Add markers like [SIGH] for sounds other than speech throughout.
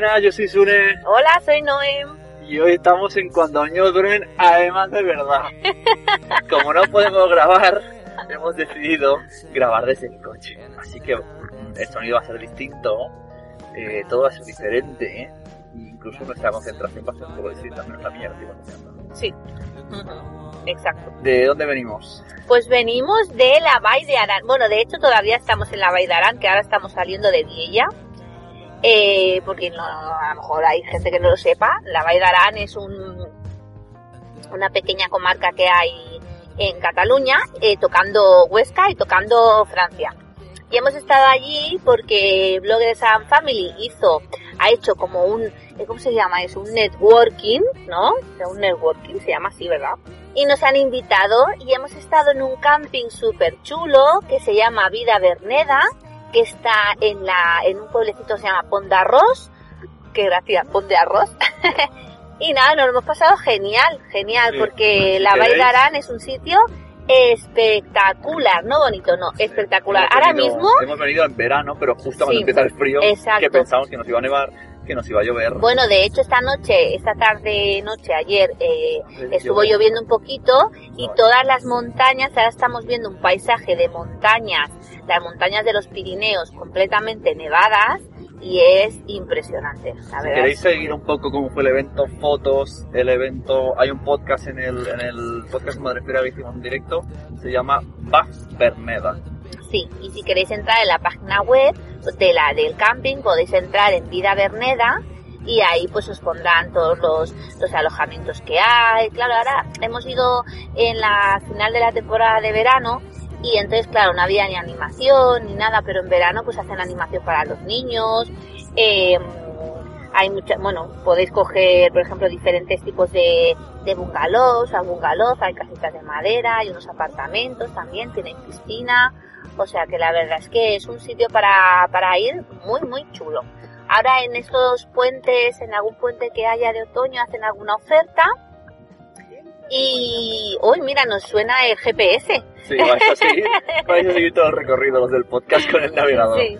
Buenas, yo soy Sune Hola, soy Noem. y hoy estamos en Cuando Años Duermen, además de verdad. [LAUGHS] Como no podemos grabar, hemos decidido grabar desde el coche. Así que mm, el sonido va a ser distinto, eh, todo va a ser diferente, ¿eh? incluso nuestra concentración va a ser un poco distinta, menos la mía, que estoy concentrando. Sí. Exacto. ¿De dónde venimos? Pues venimos de la Bay de Arán. Bueno, de hecho todavía estamos en la Bay de Arán, que ahora estamos saliendo de Viella. Eh, porque no, a lo mejor hay gente que no lo sepa. La Arán es un, una pequeña comarca que hay en Cataluña, eh, tocando Huesca y tocando Francia. Y hemos estado allí porque Bloggers and Family hizo, ha hecho como un, eh, ¿cómo se llama eso? Un networking, ¿no? Un networking, se llama así, ¿verdad? Y nos han invitado y hemos estado en un camping súper chulo que se llama Vida Berneda, que está en la, en un pueblecito que se llama gracias, Pont de Arroz. [LAUGHS] y nada, nos lo hemos pasado genial, genial, Sí. porque Si la Bay de queréis- Arán es un sitio espectacular, no bonito, no, espectacular. Hemos Ahora venido- mismo Hemos venido en verano, pero justo cuando Sí, empieza el frío, exacto. que pensamos que nos iba a nevar, que nos iba a llover. Bueno, de hecho esta noche, esta tarde, noche, ayer, eh, estuvo lloviendo un poquito y todas las montañas, ahora estamos viendo un paisaje de montañas, las montañas de los Pirineos completamente nevadas y es impresionante, la Si queréis seguir un poco cómo fue el evento, fotos, el evento, hay un podcast en el, en el podcast Madrefera que hicimos en directo, se llama Bas Berneda. Sí, y si queréis entrar en la página web de la del camping, podéis entrar en Vida Berneda y ahí pues os pondrán todos los, los alojamientos que hay. Claro, ahora hemos ido en la final de la temporada de verano y entonces, claro, no había ni animación ni nada, pero en verano pues hacen animación para los niños. Eh, hay mucha, bueno, podéis coger, por ejemplo, diferentes tipos de, de bungalows, hay bungalows, hay casitas de madera, hay unos apartamentos también, tienen piscina, o sea que la verdad es que es un sitio para, para ir muy, muy chulo. Ahora en estos puentes, en algún puente que haya de otoño, hacen alguna oferta. Y, uy, mira, nos suena el GPS. Sí, vais a seguir, vais a seguir todo el recorrido los del podcast con el navegador. Sí.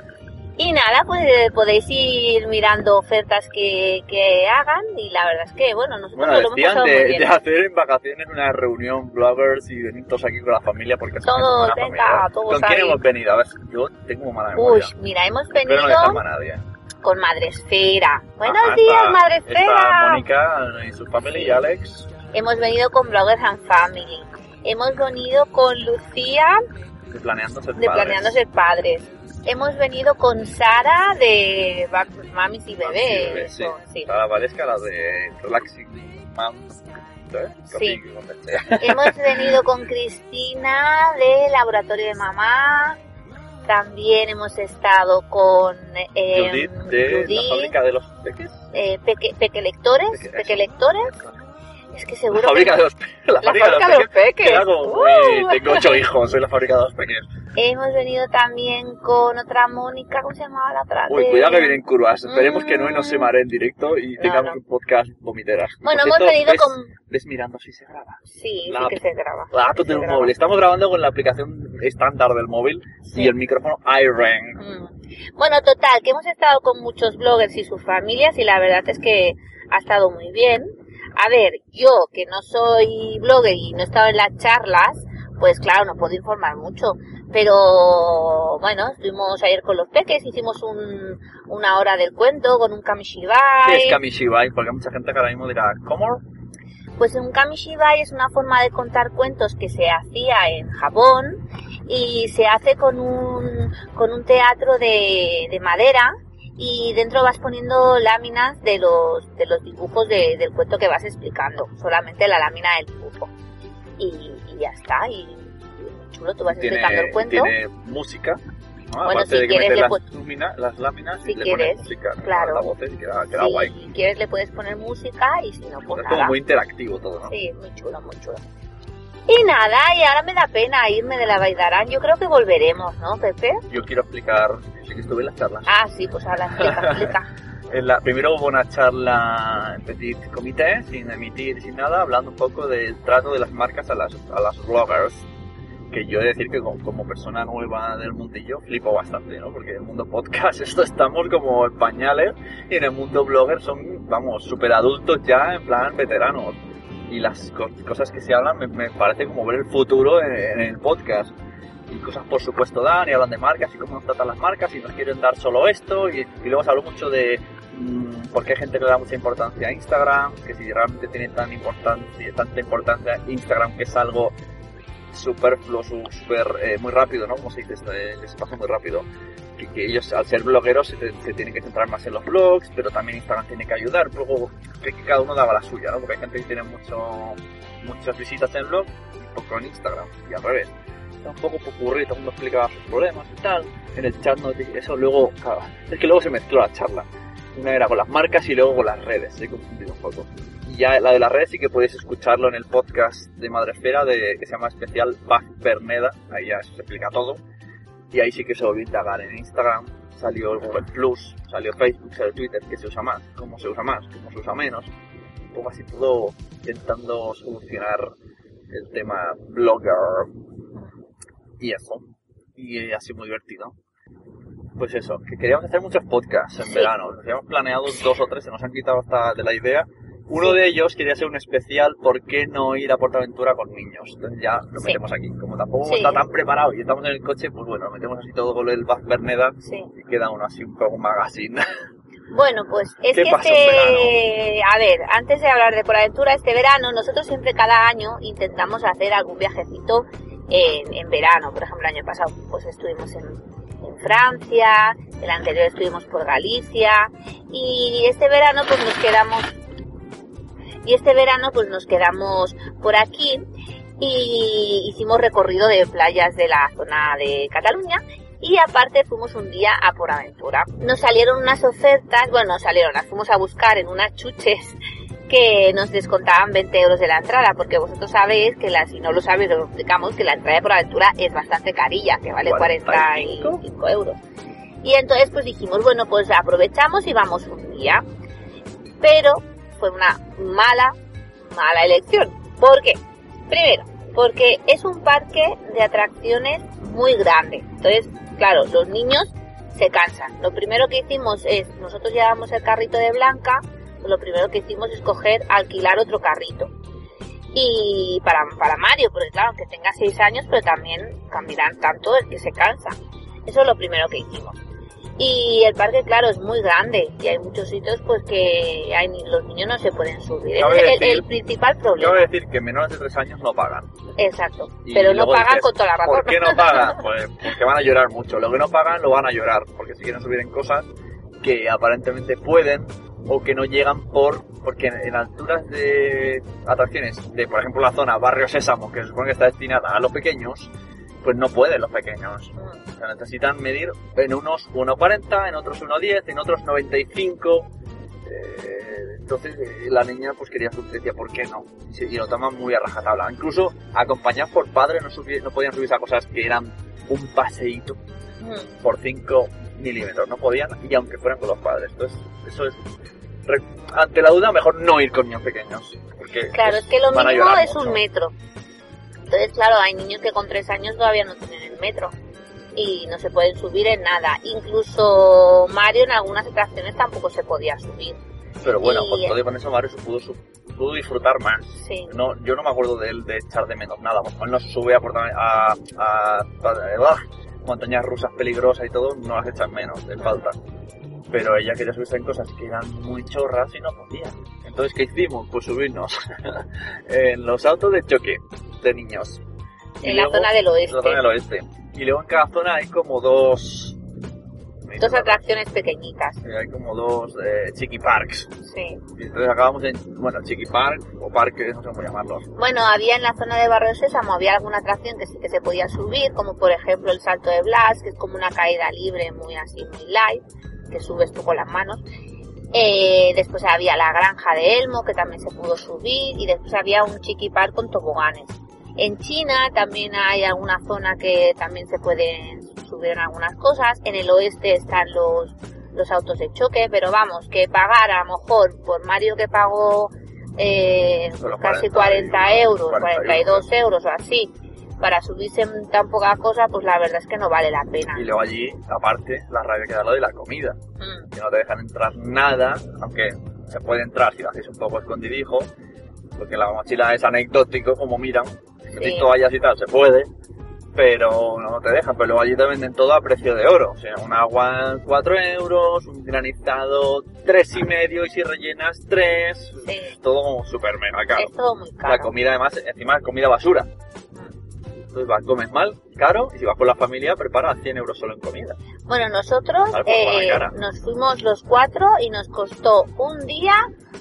Y nada, pues eh, podéis ir mirando ofertas que, que hagan y la verdad es que, bueno, nosotros Bueno, nos lo hemos pasado muy de, bien. de hacer en vacaciones una reunión bloggers y venir todos aquí con la familia porque Todos, venga, familia. todos ¿Con quién hemos venido? A ver, yo tengo mala Uy, memoria. mira, hemos venido no a nadie. con Madresfera. Buenos Ajá, días, está- Madresfera. Está Mónica y su familia y Alex. Hemos venido con Bloggers and Family. Hemos venido con Lucía de Planeando Ser de Padres. Planeando Ser Padres. Hemos venido con Sara de Mamis y Bebés. Bebé, sí. sí. Sara Valesca, la de Relaxing Mom. ¿sabes? Sí. Hemos venido con Cristina de Laboratorio de Mamá. También hemos estado con eh, Judith de la fábrica de los peques. eh, peque, peque lectores, Peque- peque lectores. Es que seguro La fábrica que de los, la La fábrica fábrica de los peques. ¿Qué hago? Uh. Eh, [LAUGHS] tengo ocho hijos, soy la fábrica de los peques. hemos venido también con otra Mónica, ¿cómo se llamaba la otra? Uy, De- cuidado que vienen curvas. Esperemos que no nos se Mm. mare en directo y No, tengamos no. un podcast vomiteras. Bueno, Por hemos cierto, venido ves- con... Ves mirando si se graba. Sí, La- sí que se graba. Sí de se un graba. móvil. Estamos grabando con la aplicación estándar del móvil Sí. y el micrófono iRang. Mm. Bueno, total, que hemos estado con muchos bloggers y sus familias y la verdad es que ha estado muy bien. A ver, yo que no soy blogger y no he estado en las charlas, pues claro, no puedo informar mucho. Pero bueno, estuvimos ayer con los peques, hicimos un, una hora del cuento con un ¿Qué kamishibai. es Kamishibai? Porque mucha gente que ahora mismo dirá, ¿cómo? Pues un kamishibai es una forma de contar cuentos que se hacía en Japón y se hace con un, con un teatro de, de madera y dentro vas poniendo láminas de los, de los dibujos de- del cuento que vas explicando, solamente la lámina del dibujo. Y, y ya está, y, y muy chulo, tú vas explicando Tiene, el cuento. tiene música. ¿no? Bueno, Aparte si de que quieres le las, puedes- lumina- las láminas Si y le quieres, pones música. claro. Queda, queda Si guay. quieres le puedes poner música y si no, pues es como muy interactivo todo, ¿no? Sí, muy chulo, muy chulo. Y nada, y ahora me da pena irme de la Baidarán. Yo creo que volveremos, ¿no, Pepe? Yo quiero explicar, sí que estuve en las charlas. Ah, sí, pues ahora explica, explica. [LAUGHS] En la- primero hubo una charla en petit comité, sin emitir, sin nada, hablando un poco del trato de las marcas a las, a las bloggers. Que yo he de decir que como, como persona nueva del mundillo flipo bastante, ¿no? Porque en el mundo podcast [LAUGHS] esto estamos como en pañales y en el mundo blogger son, vamos, súper adultos ya, en plan veteranos. Y las co- cosas que se hablan me, me parece como ver el futuro en, el podcast. Y cosas por supuesto dan y hablan de marcas y cómo nos tratan las marcas y nos quieren dar solo esto y, luego se habló mucho de mm, por qué hay gente que le da mucha importancia a Instagram, que si realmente tiene tan importancia, tanta importancia Instagram que es algo superfluo, su- super, eh, muy rápido, ¿no? Como se dice, esto, eh, que se pasa muy rápido. Que, que ellos al ser blogueros se, se tienen que centrar más en los blogs, pero también Instagram tiene que ayudar. Luego que, que cada uno daba la suya, ¿no? Porque hay gente que tiene mucho, muchas visitas en blog y poco en Instagram y al revés está un poco popurrí, todo el mundo explicaba sus problemas y tal. En el chat no eso luego, claro, es que luego se mezcló la charla. Una era con las marcas y luego con las redes, se he confundido un poco. Ya la de las redes sí que podéis escucharlo en el podcast de Madresfera de, que se llama especial Bach Berneda, ahí ya se explica todo. Y ahí sí que se volvió a indagar en Instagram, salió el Google Plus, salió Facebook, salió Twitter, qué se usa más, cómo se usa más, cómo se usa menos. Un poco así todo intentando solucionar el tema blogger y eso. Y ha sido muy divertido. Pues eso, que queríamos hacer muchos podcasts en verano. Nos habíamos planeado dos o tres, se nos han quitado hasta de la idea. Uno de ellos quería ser un especial, ¿por qué no ir a Portaventura con niños? Entonces ya lo Sí. metemos aquí. Como tampoco Sí. está tan preparado y estamos en el coche, pues bueno, lo metemos así todo con el Bach Berneda Sí. y queda uno así un poco magazine. [LAUGHS] Bueno, pues es ¿Qué que este... A ver, antes de hablar de por aventura, este verano, nosotros siempre cada año intentamos hacer algún viajecito en, en verano. Por ejemplo, el año pasado pues estuvimos en, en Francia, el anterior estuvimos por Galicia y este verano pues nos quedamos... Y este verano pues nos quedamos por aquí y hicimos recorrido de playas de la zona de Cataluña y aparte fuimos un día a por aventura. Nos salieron unas ofertas, bueno, nos salieron, las fuimos a buscar en unas chuches que nos descontaban 20 euros de la entrada, porque vosotros sabéis que la, si no lo sabéis, os explicamos, que la entrada de por aventura es bastante carilla, que vale 45. 45 euros. Y entonces pues dijimos, bueno, pues aprovechamos y vamos un día. Pero fue una mala, mala elección. ¿Por qué? Primero, porque es un parque de atracciones muy grande. Entonces, claro, los niños se cansan. Lo primero que hicimos es, nosotros llevamos el carrito de Blanca, lo primero que hicimos es coger, alquilar otro carrito. Y para, para Mario, porque claro, que tenga seis años, pero también caminarán tanto el que se cansa. Eso es lo primero que hicimos. Y el parque, claro, es muy grande y hay muchos sitios pues que hay, los niños no se pueden subir. Es el, el principal problema. Quiero decir que menores de tres años no pagan. Exacto. Y Pero no pagan dices, con toda la razón. ¿Por qué no [LAUGHS] pagan? Pues porque van a llorar mucho. Lo que no pagan lo van a llorar, porque se quieren subir en cosas que aparentemente pueden o que no llegan por porque en, en alturas de atracciones de por ejemplo la zona Barrio Sésamo que se supone que está destinada a los pequeños pues no pueden los pequeños o sea, necesitan medir en unos 1,40 en otros 1,10 en otros 95 eh, entonces eh, la niña pues quería subir decía ¿por qué no? y, lo toman muy a rajatabla incluso acompañados por padres no, no podían subirse a cosas que eran un paseíto Mm. por 5 milímetros. No podían, y aunque fueran con los padres. Entonces, eso es. ante la duda, mejor no ir con niños pequeños. Porque Claro, es que lo mínimo es mucho. un metro. Entonces, claro, hay niños que con tres años todavía no tienen el metro y no se pueden subir en nada. Incluso Mario en algunas atracciones tampoco se podía subir. Pero bueno, y- con todo y con eso, Mario se pudo, disfrutar más. Sí. No, yo no me acuerdo de él de echar de menos nada. Él no se sube a, a, a- a- a- montañas rusas peligrosas y todo, no las echan menos, le falta. Pero ella quería subirse en cosas que eran muy chorras y no podía. Entonces ¿qué hicimos? Pues subirnos [LAUGHS] en los autos de choque de niños. Y En la luego- zona del oeste. En la zona del oeste. Y luego en cada zona hay como dos... Dos atracciones pequeñitas. Sí, Hay como dos eh, chiqui parks. Sí. Y entonces acabamos en, bueno, chiqui park o parques, no sé cómo llamarlos. Bueno, había en la zona de Barrio Sésamo, había alguna atracción que sí que se podía subir, como por ejemplo el salto de Blas, que es como una caída libre, muy así, muy light, que subes tú con las manos. Eh, después había la granja de Elmo, que también se pudo subir, y después había un chiqui park con toboganes. En China también hay alguna zona que también se pueden subir en algunas cosas. En el oeste están los, los autos de choque, pero vamos, que pagar a lo mejor por Mario que pagó eh, casi 40 40 euros, 41 42 euros o así, para subirse en tan poca cosa, pues la verdad es que no vale la pena. Y luego allí, aparte, la rabia que da lo de la comida. Mm, Que no te dejan entrar nada, aunque se puede entrar si lo haces un poco escondidijo, porque la mochila es anecdótico, como miran, Sí. toallas y tal, se puede, pero no te dejan, pero luego allí te venden todo a precio de oro, o sea, un agua 4 euros, un granizado tres y medio, y si rellenas 3, Sí. todo súper mega caro. Es todo muy caro. La comida además, encima es comida basura. Entonces vas, comes mal, caro, y si vas con la familia, prepara 100 euros solo en comida. Bueno, nosotros la eh, nos fuimos los cuatro y nos costó un día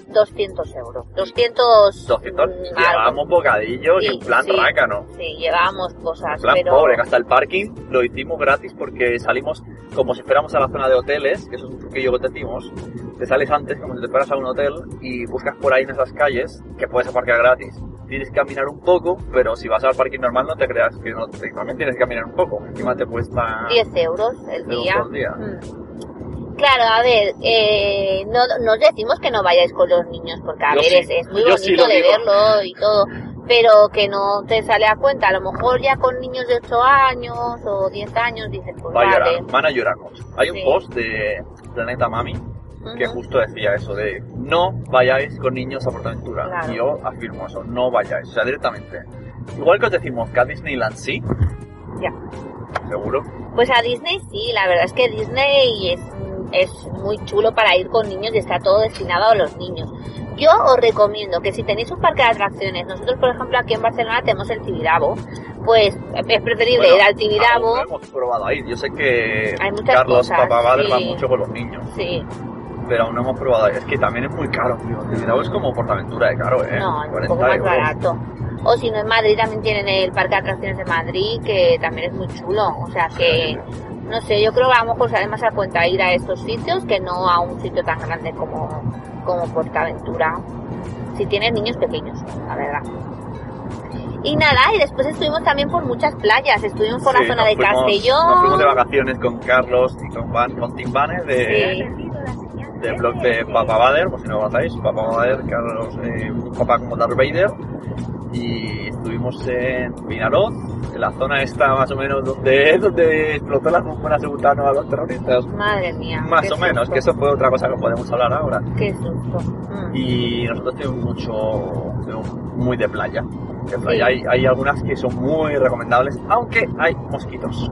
200 euros. 200, 200, mm, llevábamos bocadillos y Sí, en plan sí. rácano. Sí, llevábamos cosas, En plan pero... pobre, hasta el parking lo hicimos gratis porque salimos como si fuéramos a la zona de hoteles, que eso es un truquillo que te decimos. Te sales antes, como si te fueras a un hotel, y buscas por ahí en esas calles que puedes aparcar gratis. Tienes que caminar un poco, pero si vas al parking normal no te creas que no, te- también tienes que caminar un poco. Encima te cuesta 10 euros el día. Mm. Claro, a ver, eh, no, no os decimos que no vayáis con los niños, porque a Yo ver, sí, es, es muy yo bonito de digo. verlo y todo, pero que no te sale a cuenta. A lo mejor ya con niños de 8 años o 10 años dices, pues Va a vale. llorar, van a llorar mucho. Hay un post de Planeta Mami que justo decía eso de no vayáis con niños a Portaventura. Claro. Y yo afirmo eso, no vayáis, o sea, directamente. Igual que os decimos que a Disneyland sí, Ya. seguro. Pues a Disney sí, la verdad es que Disney es, es muy chulo para ir con niños y está todo destinado a los niños. Yo os recomiendo que si tenéis un parque de atracciones, nosotros por ejemplo aquí en Barcelona tenemos el Tibidabo, pues es preferible Bueno, ir al aún Tibidabo. no hemos probado ahí. Yo sé que Hay muchas Carlos cosas, Papavader sí. va mucho con los niños, Sí, pero aún no hemos probado. Es que también es muy caro, tío. Es como Portaventura de caro, ¿eh? no, es un 40 poco más barato. O si no en Madrid también tienen el parque de atracciones de Madrid, que también es muy chulo. O sea que, no sé, yo creo que a lo mejor sale más a cuenta ir a estos sitios que no a un sitio tan grande como, como Portaventura. Si tienes niños pequeños, la verdad. Y nada, y después estuvimos también por muchas playas. Estuvimos por Sí, la zona de fuimos- Castellón. Nos fuimos de vacaciones con Carlos y con, Van, con Tim Banner de, Sí. Del blog de Papa Vader, por si no lo conocéis, Papa Vader, Carlos, eh, un papá como Darth Vader, y estuvimos en Vinaroz, en la zona esta más o menos donde, [LAUGHS] donde explotó la bombona segunda a los terroristas. Madre mía. Más o menos, susto, que eso fue otra cosa que podemos hablar ahora. Qué susto. Mm. Y nosotros tenemos mucho, tenemos muy de playa. De playa. Sí. Hay, hay algunas que son muy recomendables, aunque hay mosquitos.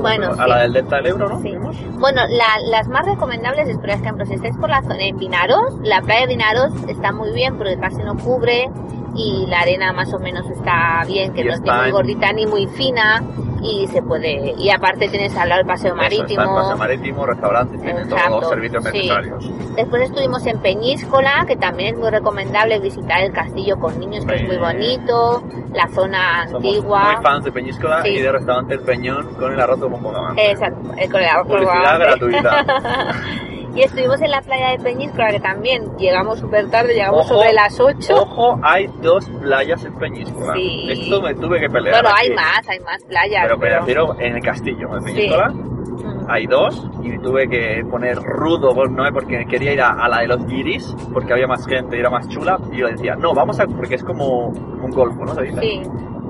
Bueno, a sí. la del Delta del Ebro, ¿no? Sí. Bueno, la- las más recomendables es, por ejemplo, si estáis por la zona en Vinaros, la playa de Vinaros está muy bien porque casi no cubre y la arena más o menos está bien, que Y no es ni muy en- gordita ni muy fina y se puede, y aparte tienes al lado el paseo Eso, está marítimo. el paseo marítimo, restaurantes, tiene todos los servicios sí. necesarios. Después estuvimos en Peñíscola, que también es muy recomendable visitar el castillo con niños, que es muy bonito, la zona Somos antigua. muy fans de Peñíscola Sí. y de restaurante El Peñón con el arroz con poca Exacto, con el arroz Publicidad colgante. gratuita. [LAUGHS] Y estuvimos en la playa de Peñíscola, que también llegamos súper tarde, llegamos Ojo, sobre las 8. Ojo, hay dos playas en Peñíscola. Sí. Esto me tuve que pelear. Bueno, hay aquí. más, hay más playas. Pero me refiero en el castillo, en Sí. Peñíscola. Mm. Hay dos y me tuve que poner rudo, ¿no? porque quería ir a, a la de los guiris, porque había más gente y era más chula. Y yo decía, no, vamos a, porque es como un golfo, ¿no? ¿Se dice? Sí,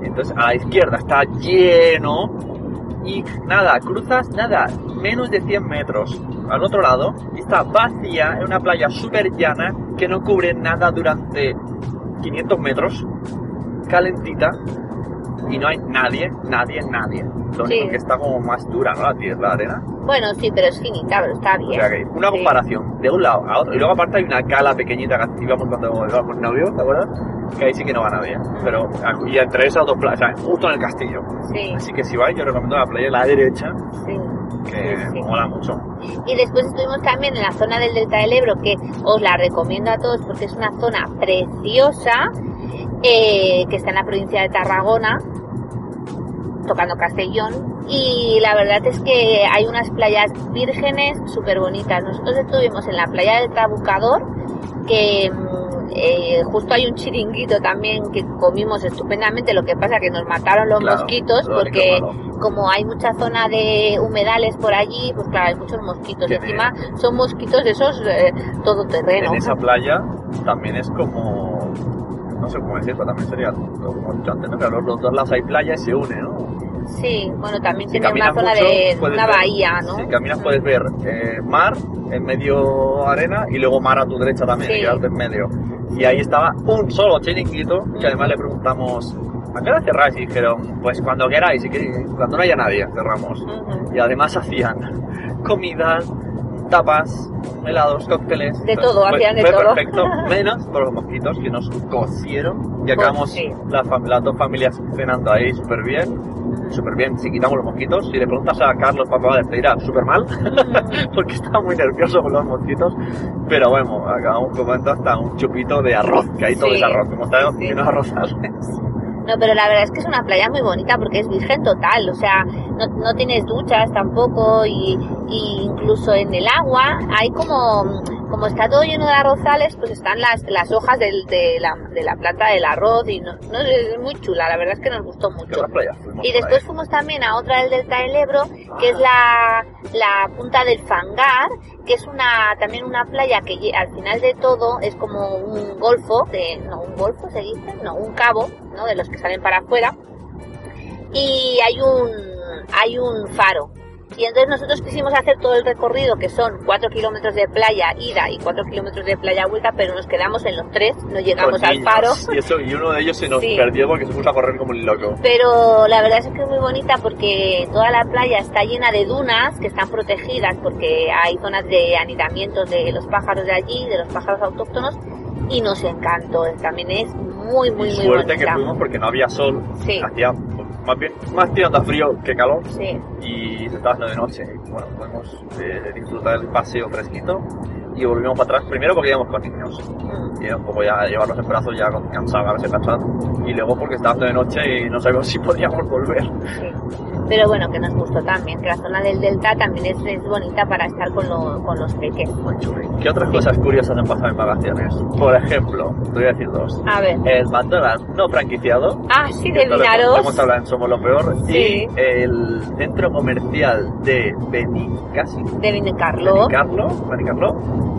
Entonces a la izquierda está lleno y nada, cruzas nada, menos de 100 metros al otro lado y está vacía en una playa súper llana que no cubre nada durante 500 metros, calentita y no hay nadie, nadie, nadie. Lo único Sí. que está como más dura, ¿no? La tierra, la arena. Bueno, sí, pero es finita, pero está O bien. sea que una Sí. comparación de un lado a otro. Y luego aparte hay una cala pequeñita que íbamos cuando íbamos novio, ¿te acuerdas? Que ahí sí que no va nadie. Pero, y entre esas dos playas, o sea, justo en el castillo. Sí, Así que si vais, yo recomiendo la playa de la derecha, sí. Que Sí, mola mucho. Y después estuvimos también en la zona del Delta del Ebro, que os la recomiendo a todos porque es una zona preciosa, eh, que está en la provincia de Tarragona, tocando Castellón. Y la verdad es que hay unas playas vírgenes súper bonitas. Nosotros estuvimos en la playa del Trabucador, que mm, eh, justo hay un chiringuito también que comimos estupendamente. Lo que pasa que nos mataron los Claro, mosquitos porque como hay mucha zona de humedales por allí, pues claro, hay muchos mosquitos. Tiene- Encima son mosquitos de esos eh, todoterreno. En esa playa también es como. No sé cómo decirlo, también sería. Como antes, ¿no? Que los dos lados hay playa y se une, ¿no? Sí, bueno, también Si tiene una zona mucho, de una ver- bahía, ¿no? Si caminas puedes ver eh, mar, en medio arena, y luego mar a tu derecha también, Sí. quedarte en medio. Y ahí estaba un solo chiringuito, que además le preguntamos, ¿a qué hora cerráis? Y dijeron, pues cuando queráis, y que- cuando no haya nadie, cerramos. Y además hacían [LAUGHS] comidas, tapas, helados, cócteles. De Entonces, todo, hacían de fue todo. perfecto, [LAUGHS] menos por los mosquitos que nos cocieron. Y acabamos sí. las, fam- las dos familias cenando ahí súper bien. Súper bien, si quitamos los mosquitos. Si le preguntas a Carlos, papá, te dirá súper mal. porque estaba muy nervioso con los mosquitos. Pero bueno, acabamos comiendo hasta un chupito de arroz, que ahí todo Sí, es arroz. Como sabemos, sí. que no arrozales. No, pero la verdad es que es una playa muy bonita porque es virgen total, o sea, no, no tienes duchas tampoco y, y incluso en el agua hay como, como está todo lleno de arrozales, pues están las, las hojas del- de, la, de la planta del arroz y no, no, es muy chula, la verdad es que nos gustó ¿Qué mucho. Y después fuimos también a otra del Delta del Ebro, que es la, la punta del Fangar, que es una también una playa que al final de todo es como un golfo, de, no, un golfo se dice, no, un cabo, ¿no? De los que salen para afuera. Y hay un, hay un faro. Y entonces nosotros quisimos hacer todo el recorrido, que son 4 kilómetros de playa ida y 4 kilómetros de playa vuelta, pero nos quedamos en los tres, no llegamos al faro. [LAUGHS] Y, eso, y uno de ellos se nos Sí. perdió porque se puso a correr como un loco. Pero la verdad es que es muy bonita porque toda la playa está llena de dunas que están protegidas porque hay zonas de anidamientos de los pájaros de allí, de los pájaros autóctonos y nos encantó. También es muy, muy, y muy suerte que bonita. fuimos porque no había sol. Sí. Hacía más bien más tirando a frío que calor. Sí, Y se estaba haciendo de noche. Y bueno, podemos eh, disfrutar del paseo fresquito. Y volvimos para atrás, primero porque íbamos con niños. Y era un poco ya llevarlos en brazos ya cansados, a veces cansados. Y luego porque estaba de noche y no sabíamos si podíamos volver. sí. Pero bueno, que nos gustó también, que la zona del delta también es, es bonita para estar con, lo- con los chuli. ¿Qué otras cosas curiosas han pasado en vacaciones? Por ejemplo, te voy a decir dos. A ver. El McDonald's no franquiciado. Ah, sí, de Vinaros. hemos hablado en Somos lo Peor. Sí. Y el centro comercial de Benicasi. De Benicarlo. Benicarlo, Benicarlo,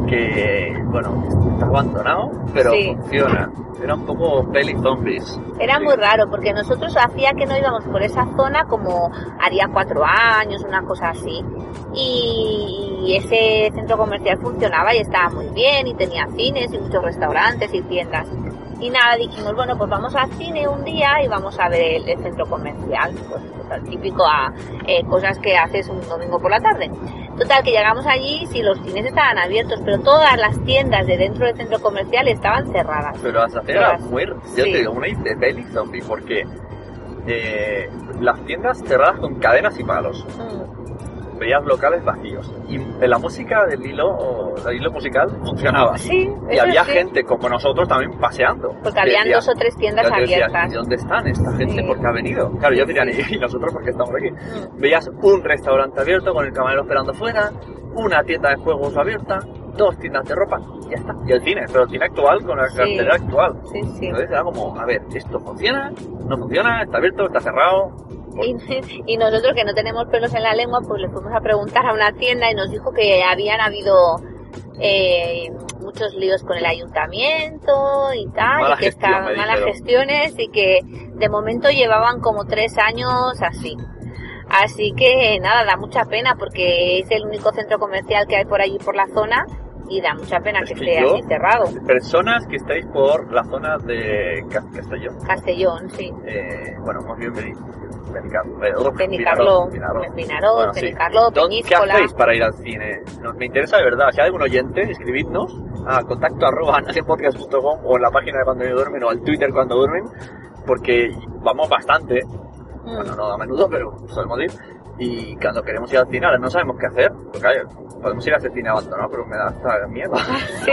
que, bueno, está abandonado, pero Sí. funciona. Era un poco peli zombies. Era Sí. muy raro porque nosotros hacía que no íbamos por esa zona como haría cuatro años, una cosa así. Y ese centro comercial funcionaba y estaba muy bien y tenía cines y muchos restaurantes y tiendas. Y nada, dijimos, bueno, pues vamos al cine un día y vamos a ver el, el centro comercial. Pues, pues, al típico a eh, cosas que haces un domingo por la tarde. Total, que llegamos allí y sí, los cines estaban abiertos, pero todas las tiendas de dentro del centro comercial estaban cerradas. Pero hasta era muy, yo Sí. te digo, una de peli zombie, porque eh, las tiendas cerradas con cadenas y palos. Mm. Veías locales vacíos. Y en la música del hilo, el hilo musical funcionaba. Sí, Y había sí. gente como nosotros también paseando. Porque habían Decía- dos o tres tiendas abiertas. ¿y dónde están esta gente? Sí. ¿Por qué ha venido? Claro, yo Sí, diría, sí. ¿y nosotros por qué estamos aquí? Mm. Veías un restaurante abierto con el camarero esperando fuera, una tienda de juegos abierta, dos tiendas de ropa, ya está. Y el cine, pero el cine actual con la Sí. cartelera actual. Sí, sí. Entonces era como, a ver, ¿esto funciona? ¿No funciona? ¿Está abierto? ¿Está cerrado? [LAUGHS] Y, y nosotros que no tenemos pelos en la lengua, pues le fuimos a preguntar a una tienda y nos dijo que habían habido eh, muchos líos con el ayuntamiento y tal, Mala y que gestión, estaban malas gestiones y que de momento llevaban como tres años así. Así que nada, da mucha pena porque es el único centro comercial que hay por allí por la zona y da mucha pena Es que, que esté yo- así cerrado. Personas que estáis por la zona de Cas- Castellón. Castellón, sí. Eh, bueno, más bien Benicarlo. Bueno, sí. Benicarló, ¿Dónde- ¿Qué hacéis para ir al cine? No, me interesa de verdad. Si hay algún oyente, escribidnos a contacto arroba [LAUGHS] nacienpodcast.com o en la página de cuando yo duermen o al Twitter cuando duermen, porque vamos bastante. Mm. Bueno, no a menudo, pero solemos ir. Y cuando queremos ir al cine, ahora no sabemos qué hacer. Porque podemos ir a cine abandonado, pero me da hasta miedo. [LAUGHS] Sí,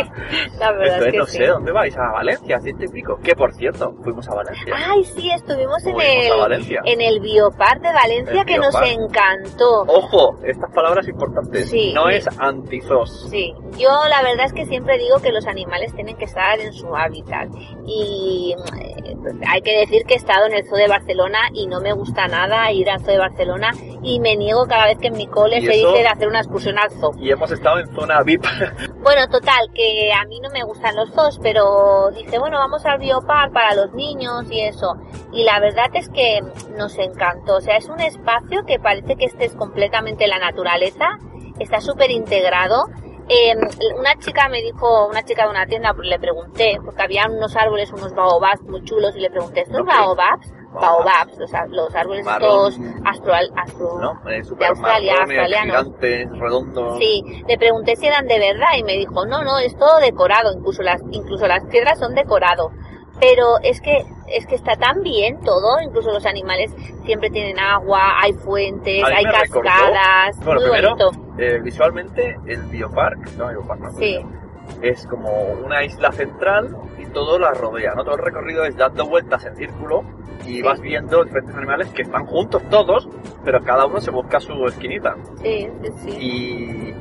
la verdad Entonces es que no sí. sé, ¿dónde vais? A Valencia, ciento y pico. Que por cierto, fuimos a Valencia. Ay, sí, estuvimos en el, en el Biopar de Valencia El que nos encantó. Ojo, estas palabras importantes. Sí. no es antizos. Sí, yo la verdad es que siempre digo que los animales tienen que estar en su hábitat. Y eh, hay que decir que he estado en el Zoo de Barcelona y no me gusta nada ir al Zoo de Barcelona y me niego cada vez que en mi cole ¿Y se eso? dice de hacer una excursión al zoo. Y hemos estado en zona VIP. [LAUGHS] Bueno, total, que a mí no me gustan los zoos, pero dice, bueno, vamos al biopar para los niños y eso. Y la verdad es que nos encantó. O sea, es un espacio que parece que estés completamente en la naturaleza. Está súper integrado. Eh, una chica me dijo, una chica de una tienda, pues le pregunté, porque había unos árboles, unos baobabs muy chulos, y le pregunté, ¿estos Ok. baobabs? Baobabs. Los, ar- los árboles Marrón. astral, astro, ¿No? De Australia, marrones, australianos. gigantes, redondos. Sí, le pregunté si eran de verdad y me dijo, no, no, es todo decorado, incluso las, incluso las piedras son decorado. Pero es que, es que está tan bien todo, incluso los animales siempre tienen agua, hay fuentes, hay me recordó- cascadas, Bueno, muy primero, bonito. eh, visualmente, el biopark, no biopark, no, Sí, es como una isla central y todo la rodea, ¿no? Todo el recorrido es dando vueltas en círculo y Sí. vas viendo diferentes animales que están juntos todos, pero cada uno se busca su esquinita. sí, sí, sí. Y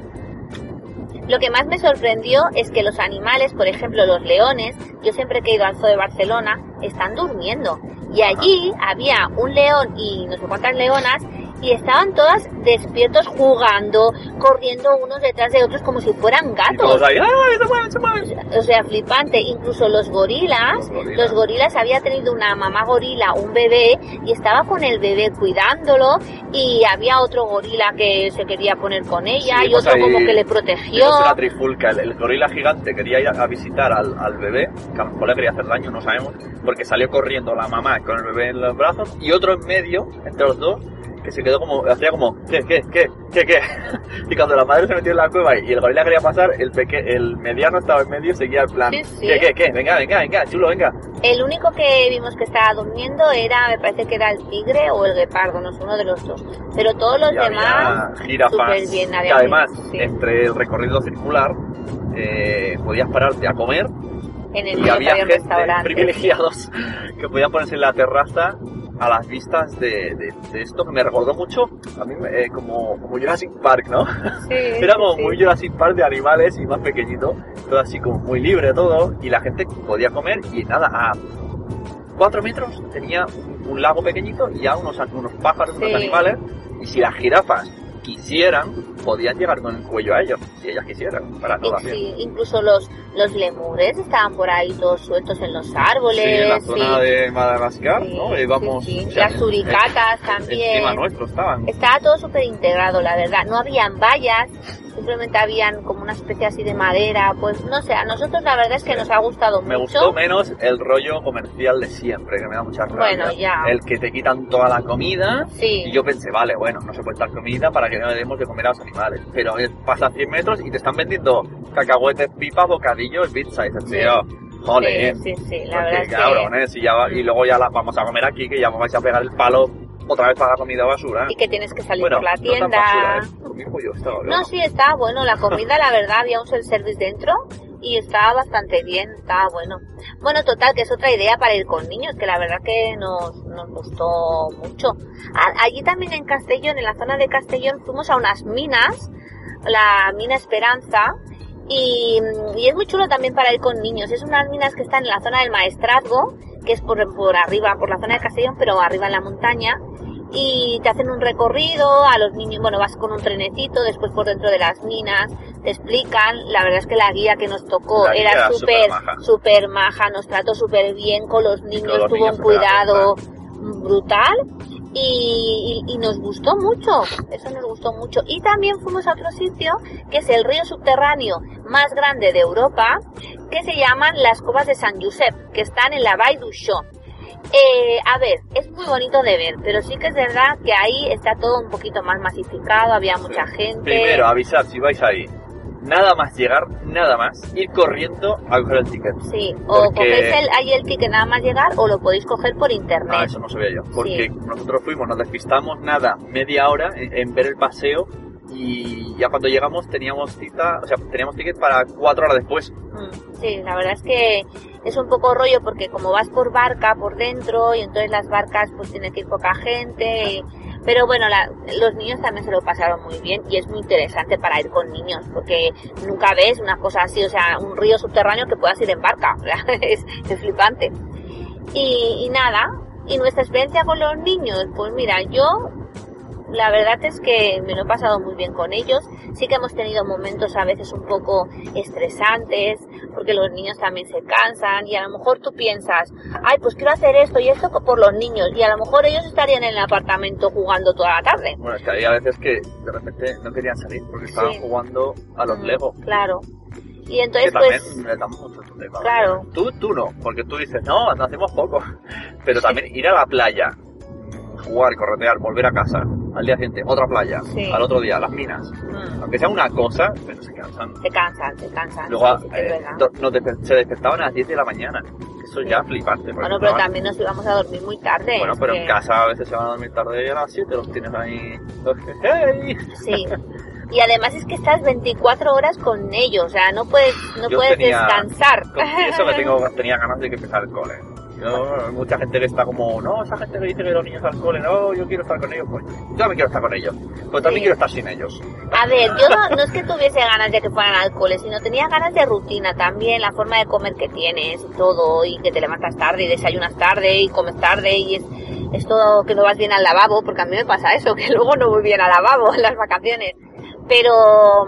Lo que más me sorprendió es que los animales, por ejemplo los leones, yo siempre que he ido al zoo de Barcelona, están durmiendo. Y allí había un león y no sé cuántas leonas y estaban todas despiertos jugando, corriendo unos detrás de otros como si fueran y todos gatos. ahí, ¡ay, se mueven, se mueven! O sea, flipante. Incluso los gorilas, Los gorilas. los gorilas había tenido una mamá gorila, un bebé, y estaba con el bebé cuidándolo, y había otro gorila que se quería poner con ella, Sí, y pues otro ahí como que le protegió. una trifulca, el, el gorila gigante quería ir a, a visitar al, al bebé, que a lo mejor le quería hacer daño, no sabemos, porque salió corriendo la mamá con el bebé en los brazos, y otro en medio, entre los dos, que se quedó como, hacía como, ¿qué, qué, qué, qué, qué? [LAUGHS] y cuando la madre se metió en la cueva y el gorila quería pasar, el peque, el mediano estaba en medio y seguía el plan, Sí, sí. ¿qué, qué, qué? Venga, venga, venga, chulo, venga. El único que vimos que estaba durmiendo era, me parece que era el tigre o el guepardo, no sé, uno de los dos. Pero todos los y demás, súper bien. que además, sí, entre el recorrido circular, eh, podías pararte a comer en el y había gente [LAUGHS] privilegiados que podían ponerse en la terraza a las vistas de, de- de esto que me recordó mucho a mí eh, como, como Jurassic Park, ¿no? Sí, [LAUGHS] Era como sí. muy Jurassic Park de animales y más pequeñito, todo así como muy libre todo y la gente podía comer y nada, a cuatro metros tenía un, un lago pequeñito y ya unos, unos pájaros, unos Sí. animales y si las jirafas quisieran podían llegar con el cuello a ellos, si ellas quisieran, para no sí, incluso los, los lemures estaban por ahí todos sueltos en los árboles. Sí, en la zona sí. de Madagascar, Sí, ¿no? O sea, Las suricatas [LAUGHS] también. Encima nuestro estaban. Estaba todo súper integrado, la verdad. No habían vallas, simplemente habían como una especie así de madera. Pues no sé, a nosotros la verdad es que nos ha gustado Me mucho. gustó menos el rollo comercial de siempre, que me da mucha rabia. Bueno, ya. El que te quitan toda la comida. Sí. Y yo pensé, vale, bueno, no se puede dar comida para que no le demos de comer a los animales. Pero pasa 100 metros y te están vendiendo cacahuetes, pipas, bocadillos, dices, Sí. tío, joder. Sí, sí, sí, la verdad es que... cabrones, y, ya va- y luego ya la, vamos a comer aquí, que ya me vais a pegar el palo otra vez para la comida basura. Y que tienes que salir bueno, por la no tan tienda. basura, ¿eh? Pollo, estaba No, sí, estaba bueno. La comida, la verdad, había un self-service dentro y estaba bastante bien, estaba bueno. Bueno, total, que es otra idea para ir con niños, que la verdad que nos, nos gustó mucho. A- allí también en Castellón, en la zona de Castellón, fuimos a unas minas, la mina Esperanza, y, y es muy chulo también para ir con niños. Es unas minas que están en la zona del Maestrazgo, que es por, por arriba, por la zona de Castellón, pero arriba en la montaña y te hacen un recorrido, a los niños, bueno, vas con un trenecito, después por dentro de las minas, te explican, la verdad es que la guía que nos tocó era súper, súper maja, nos trató súper bien con los niños, los tuvo niños un cuidado brutal y, y- y nos gustó mucho, eso nos gustó mucho. Y también fuimos a otro sitio, que es el río subterráneo más grande de Europa, que se llaman las Covas de San Josep, que están en la Vall d'Uixó. Eh, a ver, es muy bonito de ver, pero sí que es verdad que ahí está todo un poquito más masificado, había mucha gente. Primero, avisar si vais ahí. Nada más llegar, nada más, ir corriendo a coger el ticket. Sí, o Porque- cogéis el, ahí el ticket nada más llegar o lo podéis coger por internet. Ah, eso no sabía yo. Porque Sí. nosotros fuimos, nos despistamos nada, media hora en, en ver el paseo y ya cuando llegamos teníamos cita, o sea, teníamos ticket para cuatro horas después. Mm, Sí, la verdad es que es un poco rollo porque como vas por barca por dentro y entonces las barcas pues tiene que ir poca gente. Pero bueno, la- los niños también se lo pasaron muy bien y es muy interesante para ir con niños porque nunca ves una cosa así, o sea, un río subterráneo que puedas ir en barca. [LAUGHS] es, es flipante. Y, y nada, y nuestra experiencia con los niños, pues mira, yo la verdad es que me lo he pasado muy bien con ellos. Sí que hemos tenido momentos a veces un poco estresantes, porque los niños también se cansan y a lo mejor tú piensas, ay, pues quiero hacer esto y esto por los niños y a lo mejor ellos estarían en el apartamento jugando toda la tarde. Bueno, es que había veces que de repente no querían salir porque estaban Sí. jugando a los Mm, Lego. Claro. Y Que entonces también pues... mucho problema. Claro. Tú, tú no, porque tú dices, no, no hacemos poco. [LAUGHS] Pero también ir a la playa, jugar, corretear, volver a casa, al día siguiente, otra playa, Sí. al otro día, las minas. mm, Aunque sea una cosa, pero se cansan. se cansan, se cansan. Luego sí, eh, nos despe- se despertaban a las 10 de la mañana. Eso Sí. ya flipante. Bueno, pero también nos íbamos a dormir muy tarde. Bueno, pero que- en casa a veces se van a dormir tarde y a las 7 los tienes ahí. ¡Hey! Sí. [LAUGHS] Y además es que estás 24 horas con ellos, o sea, no puedes, no Yo puedes tenía- descansar. Eso que tengo, [LAUGHS] tenía ganas de que empezara el cole. Yo, mucha gente que está como, no, esa gente que dice que los niños al cole, no, yo quiero estar con ellos, pues yo también quiero estar con ellos, pero también Sí. quiero estar sin ellos. A ver, yo no, no es que tuviese ganas de que fueran al cole, sino tenía ganas de rutina también, la forma de comer que tienes y todo, y que te levantas tarde y desayunas tarde y comes tarde y es, es todo que no vas bien al lavabo, porque a mí me pasa eso, [LAUGHS] que luego no voy bien al lavabo en las vacaciones. Pero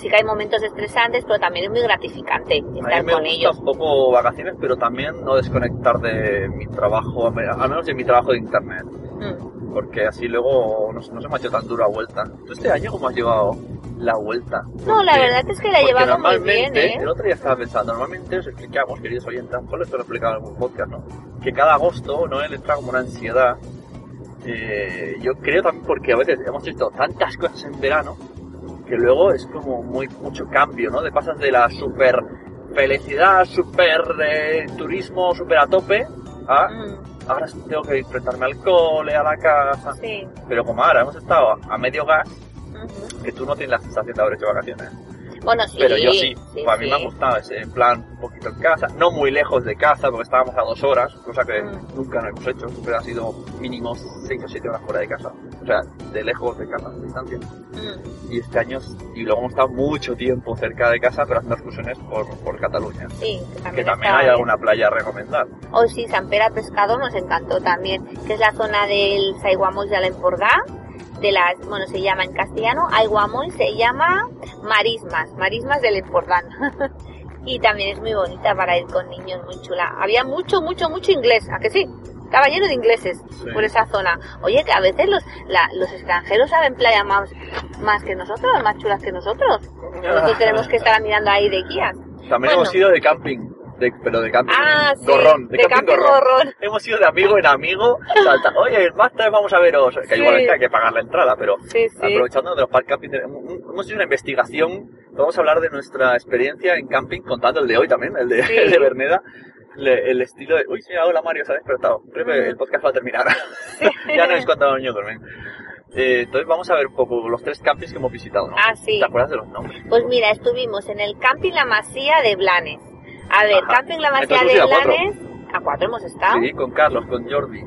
sí que hay momentos estresantes, pero también es muy gratificante A mí estar me con gusta ellos. un poco vacaciones, pero también no desconectar de mi trabajo, al menos de mi trabajo de internet, Mm. porque así luego no, se- no se me ha hecho tan dura vuelta. ¿Tú este año cómo has llevado la vuelta? No, la verdad es que la llevado muy bien, ¿eh? El otro día estaba pensando, normalmente os explicamos, queridos oyentes, mejor esto lo he explicado en algún podcast, ¿no? Que cada agosto, ¿no? Entra como una ansiedad. Eh, yo creo también porque a veces hemos hecho tantas cosas en verano que luego es como muy mucho cambio, ¿no? De pasas de la super felicidad, super eh, turismo, super a tope, a Mm, ahora tengo que enfrentarme al cole, a la casa. sí. Pero como ahora hemos estado a medio gas, que tú no tienes la sensación de haber hecho vacaciones. Bueno, sí. Pero yo sí, sí, Pues a mí sí. me ha gustado ese plan un poquito en casa, no muy lejos de casa, porque estábamos a dos horas, cosa que Mm. nunca nos hemos hecho, siempre ha sido mínimo seis o siete horas fuera de casa, o sea, de lejos de casa, de distancia. Mm, Y este año, y luego hemos estado mucho tiempo cerca de casa, pero haciendo excursiones por, por Cataluña, sí, que también, que también hay bien. alguna playa a recomendar. Oh, sí, San Pere Pescado nos encantó también, que es la zona del Saiguamoy de Alempordà, de las, bueno, se llama en castellano, Aiguamoy se llama Marismas, Marismas del Empordán. [LAUGHS] y también es muy bonita para ir con niños, muy chula. Había mucho, mucho, mucho inglés, ¿a que sí? Estaba lleno de ingleses Sí. por esa zona. Oye, que a veces los, la- los extranjeros saben playa más, más que nosotros, más chulas que nosotros. [LAUGHS] Nosotros tenemos que estar mirando ahí de guías. También Bueno. hemos ido de camping, de- pero de camping Ah, sí, gorrón, de, de camping, camping gorrón. gorrón. Hemos ido de amigo en amigo, salta, oye, más tarde vamos a veros, que Sí. igual hay que pagar la entrada, pero Sí, aprovechando de los park camping, hemos hecho una investigación, vamos a hablar de nuestra experiencia en camping, contando el de hoy también, el de, el de Berneda, le- el estilo de, uy, sí, hola Mario, se ha despertado, creo que el podcast va a terminar, [LAUGHS] ya no es cuando niño duermen. Eh, entonces vamos a ver un poco los tres campings que hemos visitado, ¿no? Ah, sí. ¿Te acuerdas de los nombres? Pues mira, estuvimos en el Camping La Masía de Blanes. A ver, Ajá. Camping La Masía de a. Blanes. A cuatro hemos estado. Sí, con Carlos, con Jordi.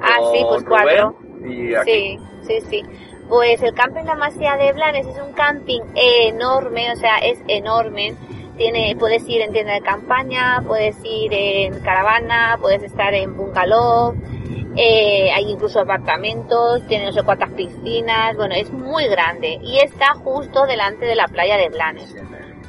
Ah, con sí, pues cuatro. Rubén y aquí. Sí, sí, sí. Pues el Camping La Masía de Blanes es un camping enorme, o sea, es enorme. Tiene, puedes ir en tienda de campaña, puedes ir en caravana, puedes estar en bungalow, eh, hay incluso apartamentos, tiene no sé cuántas piscinas, bueno, es muy grande y está justo delante de la playa de Blanes.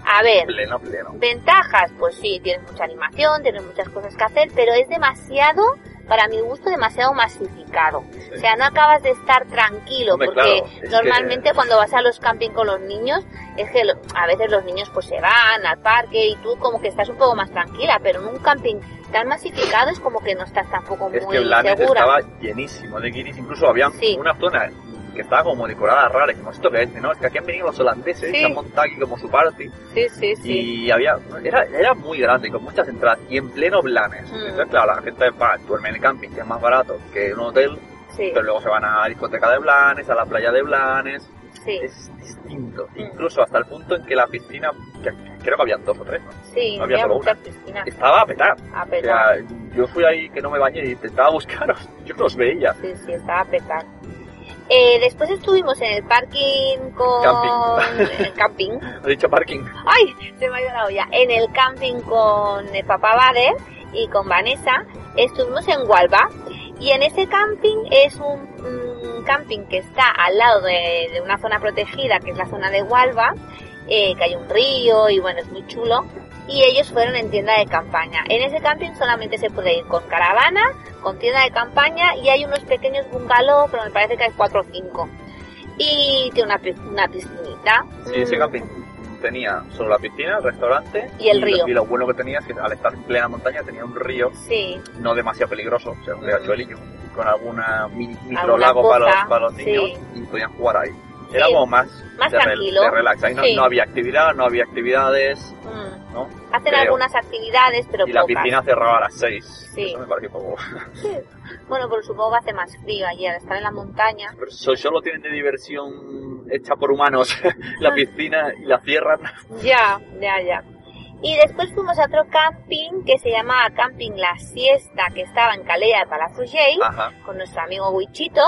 A ver, Pleno, pleno. Ventajas, pues sí, tienes mucha animación, tienes muchas cosas que hacer, pero es demasiado para mi gusto, demasiado masificado. O sea, no acabas de estar tranquilo, Hombre, porque claro, es normalmente que- cuando vas a los camping con los niños, es que lo- a veces los niños pues se van al parque y tú como que estás un poco más tranquila, pero en un camping tan masificado es como que no estás tampoco Es muy que Blanes segura. estaba llenísimo de guiris, incluso había Sí. una zona que estaba como decorada rara, como esto que es, ¿no? Es que aquí han venido los holandeses, Sí. se han montado aquí como su party, Sí, sí, sí. y había, era, era muy grande, con muchas entradas, y en pleno Blanes. Mm. Entonces, claro, la gente va, duerme en el camping, que es más barato que un hotel, Sí, pero luego se van a la discoteca de Blanes, a la playa de Blanes, sí, es distinto, Mm. incluso hasta el punto en que la piscina, que creo que habían dos o tres, ¿no? sí, no había había solo una. piscinas. estaba a petar. A O petar. sea, yo fui ahí que no me bañé y intentaba [LAUGHS] buscaros, yo no los veía. Sí, sí, estaba a petar. Eh, después estuvimos en el parking con... Camping. el camping. [LAUGHS] He dicho parking. ¡Ay! Se me ha ido la olla. En el camping con el papá Bader y con Vanessa. Estuvimos en Hualba. Y en ese camping es un, un camping que está al lado de, de una zona protegida, que es la zona de Hualba, eh, que hay un río y bueno, es muy chulo. Y ellos fueron en tienda de campaña. En ese camping solamente se puede ir con caravana, con tienda de campaña y hay unos pequeños bungalows, pero me parece que hay cuatro o cinco. Y tiene una, una piscinita. Sí, ese Mm, camping tenía solo la piscina, el restaurante Y el río. Y lo bueno que tenía es que al estar en plena montaña tenía un río Sí, no demasiado peligroso, o sea, un riachuelillo, con alguna mini, micro Alguna lago para los, para los sí. niños y podían jugar ahí. Era Sí. como más, Más de, tranquilo. de relax. Ahí no, Sí. no había actividad, no había actividades, mm. ¿no? hacen Creo. algunas actividades, pero y la pocas. piscina cerraba a las 6. Sí. Eso me pareció poco. Bueno, pero supongo que hace más frío allí al estar en la montaña. Pero so- solo tienen de diversión hecha por humanos [LAUGHS] la Ah. piscina y la cierran. Ya, ya, ya. Y después fuimos a otro camping que se llamaba Camping La Siesta, que estaba en Calella de Palafrugell, con nuestro amigo Wichito.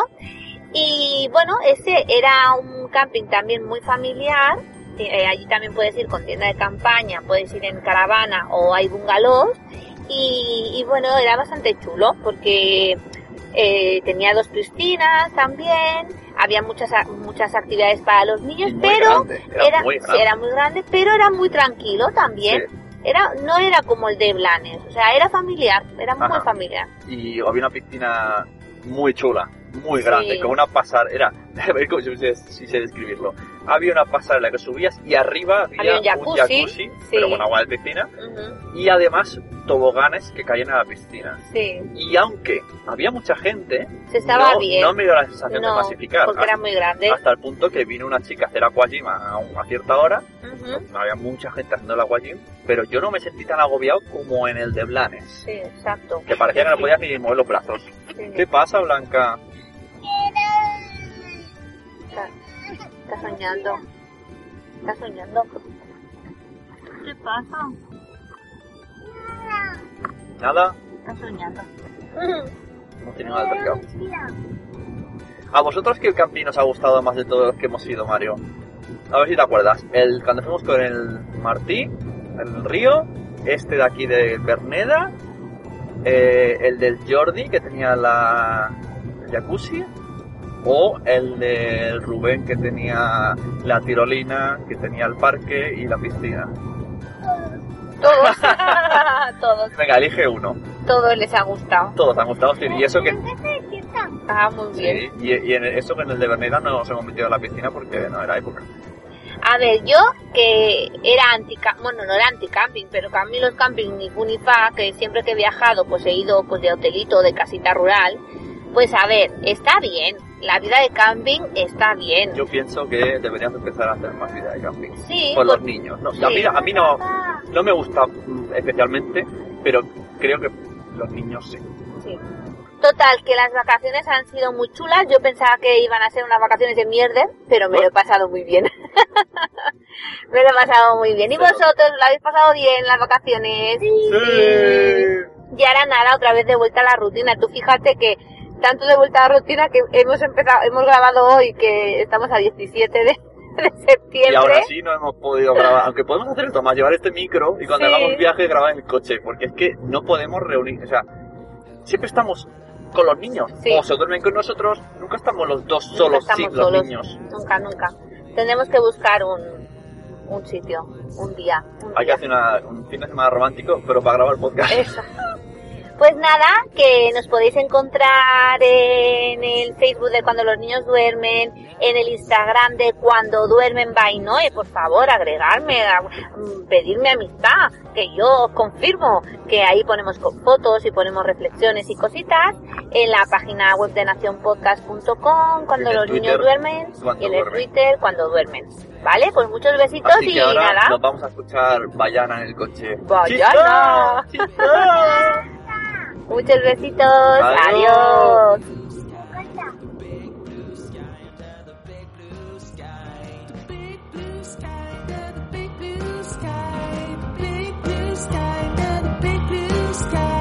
Y bueno, ese era un camping también muy familiar. Eh, allí también puedes ir con tienda de campaña, puedes ir en caravana o hay bungalows. Y, y bueno, era bastante chulo porque eh, tenía dos piscinas también, había muchas, muchas actividades para los niños, muy pero grande, era era, muy sí, grande. era muy grande, pero era muy tranquilo también. Sí. Era, no era como el de Blanes, o sea, era familiar, era muy familiar. y había una piscina muy chula, muy Sí. grande, con una pasarela, [LAUGHS] a ver cómo si sé, si sé describirlo. Había una pasarela que subías y arriba había, Había un jacuzzi, sí. pero con agua de piscina, Ujú, y además toboganes que caían a la piscina. Sí, Y aunque había mucha gente, se estaba no, bien. no me dio la sensación de No, masificar. porque era muy grande. Hasta el punto que vino una chica a hacer aquagym a, a cierta hora, Ujú, no había mucha gente haciendo el aquagym, pero yo no me sentí tan agobiado como en el de Blanes, Sí, exacto. que parecía que no podías ni mover los brazos. Sí. ¿Qué pasa, Blanca? Está, está soñando. Está soñando. ¿Qué pasa? Nada, Está soñando. hemos tenido un altercado. ¿A vosotros qué camping os ha gustado más de todos los que hemos ido, Mario? A ver si te acuerdas. El, cuando fuimos con el Martí, el río, este de aquí de Berneda, eh, el del Jordi que tenía la jacuzzi, o el del Rubén que tenía la tirolina, que tenía el parque y la piscina. Todos. [LAUGHS] todos. Venga, elige uno. Todos les ha gustado. Todos han gustado, sí. Y eso que Ah, muy bien. Sí, y, y en eso que en el de Berneda no nos hemos metido a la piscina porque no era época. A ver, yo que era anti bueno, no era anti-camping, pero que a mí los campings ni fu ni fa, que siempre que he viajado pues he ido pues de hotelito, de casita rural, pues a ver, está bien, la vida de camping está bien. Yo pienso que deberíamos empezar a hacer más vida de camping. sí, Con por- los niños. No, sí. a, mí, a mí no, no me gusta mm, especialmente, pero creo que los niños sí. sí. Total, que las vacaciones han sido muy chulas. Yo pensaba que iban a ser unas vacaciones de mierda, pero me lo he pasado muy bien. [LAUGHS] me lo he pasado muy bien. ¿Y vosotros lo habéis pasado bien las vacaciones? Y ahora nada, otra vez de vuelta a la rutina. Tú fíjate que tanto de vuelta a la rutina que hemos empezado, hemos grabado hoy que estamos a 17 de, [LAUGHS] de septiembre. Y ahora sí no hemos podido grabar, aunque podemos hacer esto más, llevar este micro y cuando Sí. hagamos viaje grabar en el coche, porque es que no podemos reunir, o sea, siempre estamos con los niños, Sí. o se duermen con nosotros, nunca estamos los dos solos sin los solos. niños. Nunca, nunca. Tenemos que buscar un, un sitio, un día. un Hay que hacer una- un fin de semana romántico, pero para grabar podcast. Eso. [LAUGHS] Pues nada, que nos podéis encontrar en el Facebook de Cuando los niños duermen, en el Instagram de Cuando duermen by Noe, por favor, agregarme, a- mm, pedirme amistad, que yo os confirmo que ahí ponemos fotos y ponemos reflexiones y cositas, en la página web de nacionpodcast.com, Cuando los Twitter, niños duermen, y en el duermen. Twitter, Cuando duermen. ¿Vale? Pues muchos besitos Así y ahora nada. nos vamos a escuchar Bayana en el coche. Bayana. [LAUGHS] Muchos besitos. Adiós. Adiós. big blue sky,